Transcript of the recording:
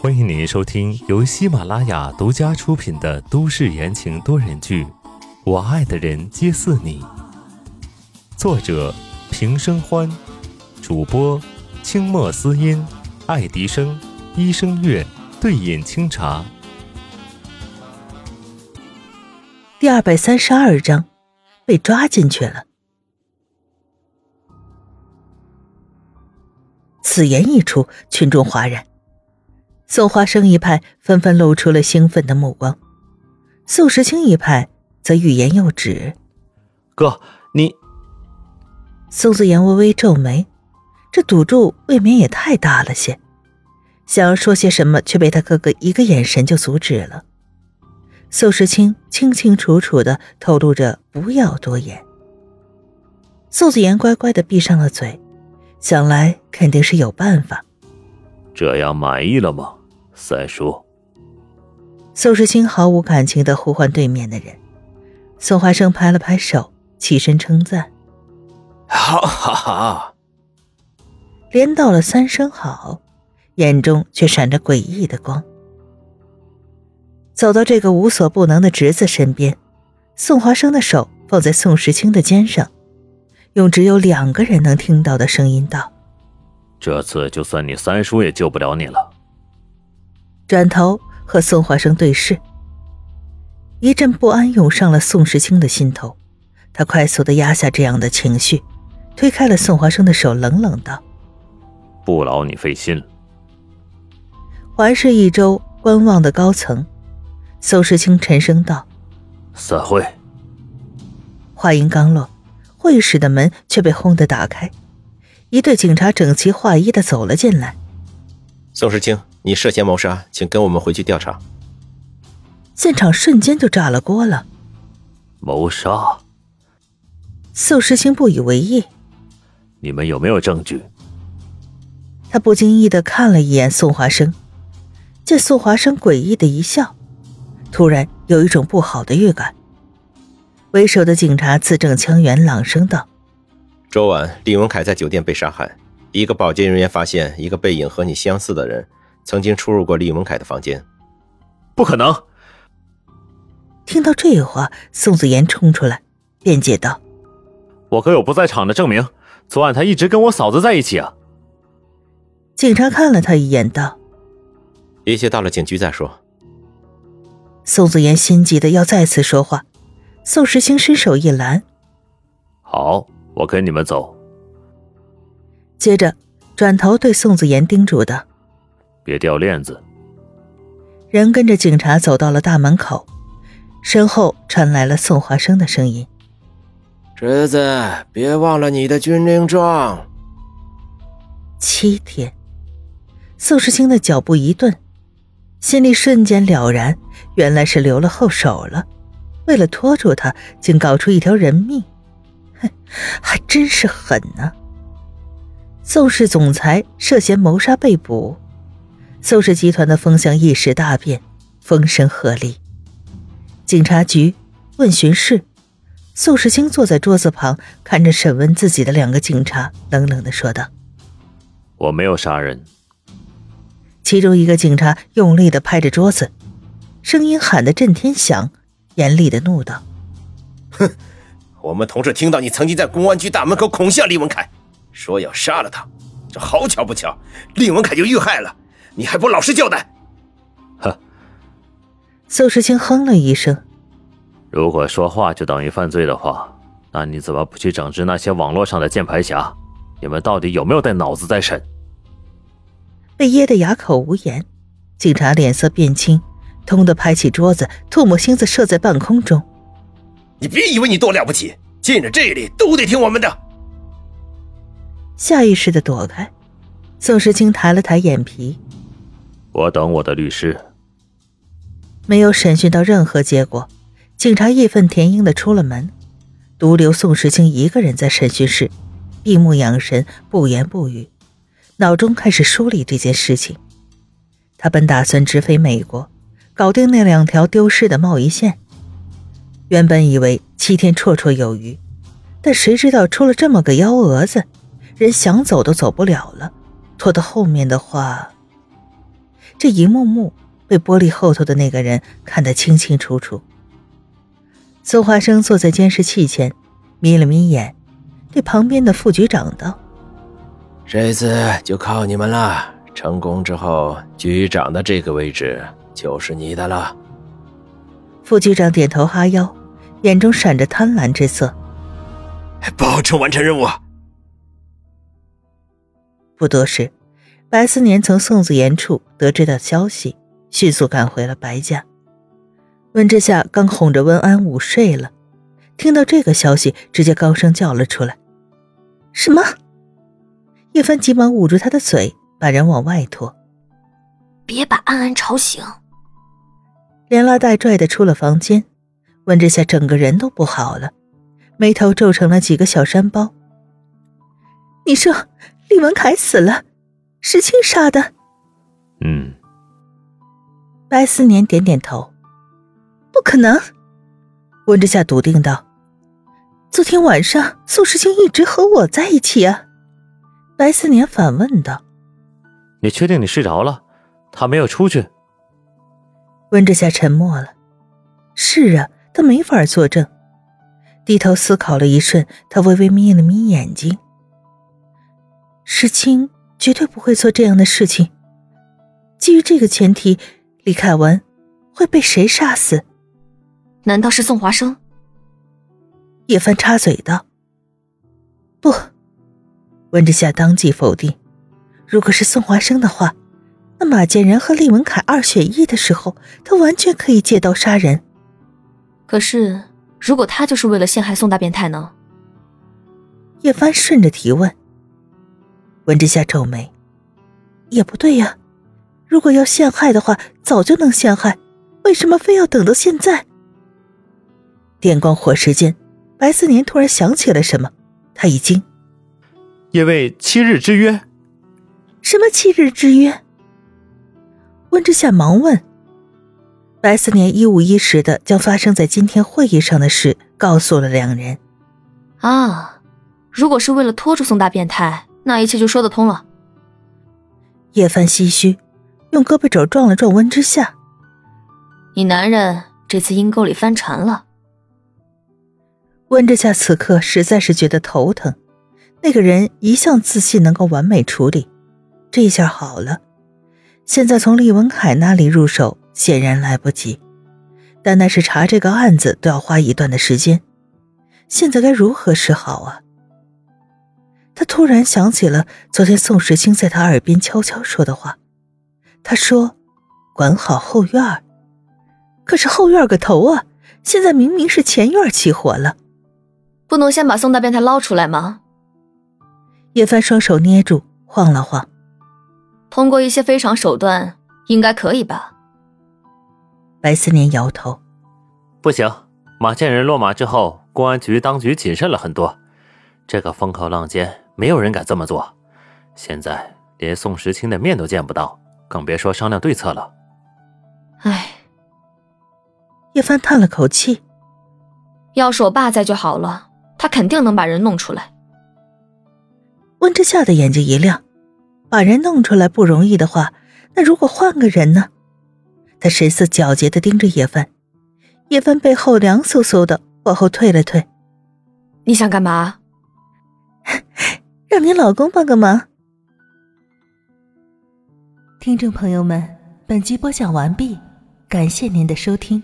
欢迎您收听由喜马拉雅独家出品的都市言情多人剧《我爱的人皆似你》，作者平生欢，主播清墨思音、爱迪生、医生月、对饮清茶。第二百三十二章，被抓进去了。此言一出，群众哗然。宋花生一派纷纷露出了兴奋的目光，宋时清一派则欲言又止。哥，你……宋子言微微皱眉，这赌注未免也太大了些。想要说些什么，却被他哥哥一个眼神就阻止了。宋时清清清楚楚的透露着不要多言。宋子言乖乖的闭上了嘴，想来肯定是有办法。这样满意了吗，三叔？宋时清毫无感情的呼唤对面的人。宋华生拍了拍手，起身称赞：“好，好，好！”连道了三声好，眼中却闪着诡异的光。走到这个无所不能的侄子身边，宋华生的手放在宋时清的肩上，用只有两个人能听到的声音道。这次就算你三叔也救不了你了。转头和宋华生对视，一阵不安涌上了宋时清的心头，他快速的压下这样的情绪，推开了宋华生的手，冷冷道：“不劳你费心。”环视一周，观望的高层，宋时清沉声道：“散会。”话音刚落，会议室的门却被轰的打开。一队警察整齐划一的走了进来。宋时清，你涉嫌谋杀，请跟我们回去调查。现场瞬间就炸了锅了。谋杀？宋时清不以为意。你们有没有证据？他不经意的看了一眼宋华生，见宋华生诡异的一笑，突然有一种不好的预感。为首的警察字正腔圆，朗声道。昨晚，李文凯在酒店被杀害。一个保洁人员发现，一个背影和你相似的人曾经出入过李文凯的房间。不可能！听到这话，宋子妍冲出来辩解道：“我哥有不在场的证明，昨晚他一直跟我嫂子在一起啊。”警察看了他一眼，道：“一切到了警局再说。”宋子妍心急的要再次说话，宋时清伸手一拦：“好。”我跟你们走。接着，转头对宋子言叮嘱道：“别掉链子。”人跟着警察走到了大门口，身后传来了宋华生的声音：“侄子，别忘了你的军令状。”七天，宋时清的脚步一顿，心里瞬间了然，原来是留了后手了。为了拖住他，竟搞出一条人命。哼还真是狠呢！宋氏总裁涉嫌谋杀被捕，宋氏集团的风向一时大变，风声鹤唳。警察局问询室，宋世清坐在桌子旁，看着审问自己的两个警察，冷冷的说道：“我没有杀人。”其中一个警察用力的拍着桌子，声音喊得震天响，严厉的怒道：“哼！”我们同事听到你曾经在公安局大门口恐吓李文凯，说要杀了他，这好巧不巧，李文凯就遇害了，你还不老实交代？哼。宋时清哼了一声。如果说话就等于犯罪的话，那你怎么不去整治那些网络上的键盘侠？你们到底有没有带脑子在审？被噎得哑口无言，警察脸色变青，痛的拍起桌子，唾沫星子射在半空中。你别以为你多了不起，进了这里都得听我们的。下意识的躲开，宋时清抬了抬眼皮。我等我的律师。没有审讯到任何结果，警察义愤填膺的出了门，独留宋时清一个人在审讯室，闭目养神，不言不语，脑中开始梳理这件事情。他本打算直飞美国，搞定那两条丢失的贸易线。原本以为七天绰绰有余，但谁知道出了这么个幺蛾子，人想走都走不了了，拖到后面的话，这一幕幕被玻璃后头的那个人看得清清楚楚。宋华生坐在监视器前，眯了眯眼，对旁边的副局长道：“这次就靠你们了。成功之后，局长的这个位置就是你的了。”副局长点头哈腰，眼中闪着贪婪之色。保证完成任务。不多时，白思年从宋子言处得知到消息，迅速赶回了白家。温之夏刚哄着温安午睡了，听到这个消息，直接高声叫了出来：“什么？”叶帆急忙捂住他的嘴，把人往外拖：“别把安安吵醒。”连拉带拽的出了房间，温之夏整个人都不好了，眉头皱成了几个小山包。你说厉文凯死了，石青杀的？嗯。白思年点点头。不可能，温之夏笃定道：“昨天晚上宋时清一直和我在一起啊。”白思年反问道：“你确定你睡着了？他没有出去？”温之夏沉默了。是啊，他没法作证。低头思考了一瞬，他微微眯了眯眼睛。石青绝对不会做这样的事情。基于这个前提，李凯文会被谁杀死？难道是宋华生？叶帆插嘴道：“不。”温之夏当即否定。如果是宋华生的话。那马建仁和厉文凯二选一的时候，他完全可以借刀杀人。可是，如果他就是为了陷害宋大变态呢？叶帆顺着提问。文之夏皱眉，也不对呀。如果要陷害的话，早就能陷害，为什么非要等到现在？电光火石间，白思年突然想起了什么，他一惊：“因为七日之约。”什么七日之约？温之夏忙问：“白思年一五一十的将发生在今天会议上的事告诉了两人。啊，如果是为了拖住宋大变态，那一切就说得通了。”叶帆唏嘘，用胳膊肘撞了撞温之夏：“你男人这次阴沟里翻船了。”温之夏此刻实在是觉得头疼。那个人一向自信能够完美处理，这下好了。现在从厉文凯那里入手显然来不及，单单是查这个案子都要花一段的时间，现在该如何是好啊？他突然想起了昨天宋时清在他耳边悄悄说的话，他说：“管好后院儿。”可是后院个头啊！现在明明是前院起火了，不能先把宋大变态捞出来吗？叶帆双手捏住，晃了晃。通过一些非常手段，应该可以吧？白思年摇头：“不行，马建仁落马之后，公安局当局谨慎了很多。这个风口浪尖，没有人敢这么做。现在连宋时清的面都见不到，更别说商量对策了。”唉，叶帆叹了口气：“要是我爸在就好了，他肯定能把人弄出来。”温之夏的眼睛一亮。把人弄出来不容易的话，那如果换个人呢？他神色皎洁的盯着叶帆，叶帆背后凉飕飕的，往后退了退。你想干嘛？让你老公帮个忙。听众朋友们，本集播讲完毕，感谢您的收听。